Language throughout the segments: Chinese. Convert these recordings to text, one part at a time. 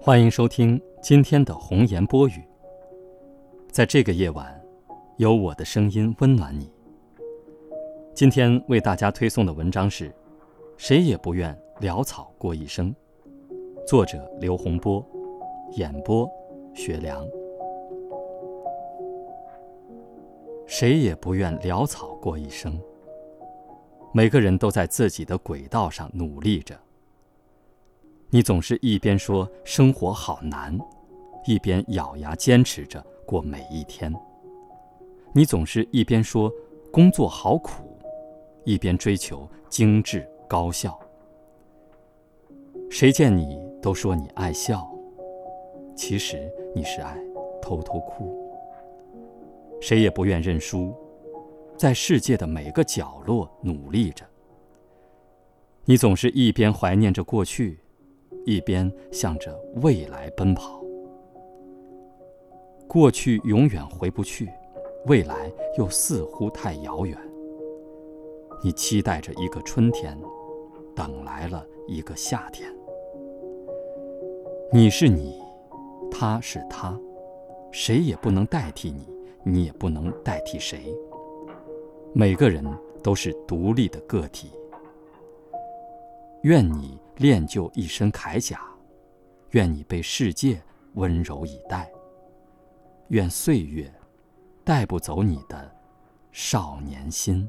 欢迎收听今天的红颜播语。在这个夜晚，有我的声音温暖你。今天为大家推送的文章是：谁也不愿潦草过一生。作者刘洪波，演播学良。谁也不愿潦草过一生。每个人都在自己的轨道上努力着。你总是一边说生活好难，一边咬牙坚持着过每一天。你总是一边说工作好苦，一边追求精致高效。谁见你都说你爱笑，其实你是爱偷偷哭。谁也不愿认输，在世界的每个角落努力着。你总是一边怀念着过去。一边向着未来奔跑，过去永远回不去，未来又似乎太遥远。你期待着一个春天，等来了一个夏天。你是你，他是他，谁也不能代替你，你也不能代替谁。每个人都是独立的个体。愿你。练就一身铠甲，愿你被世界温柔以待。愿岁月带不走你的少年心。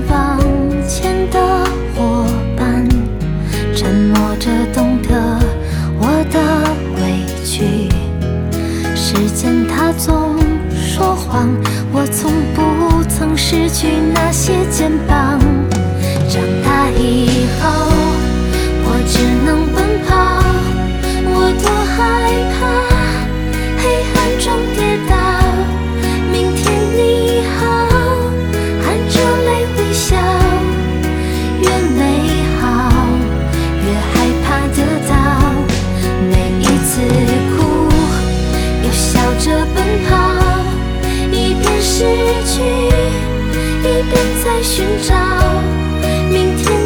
总说谎，我从不曾失去那些肩膀。长大以在寻找。明天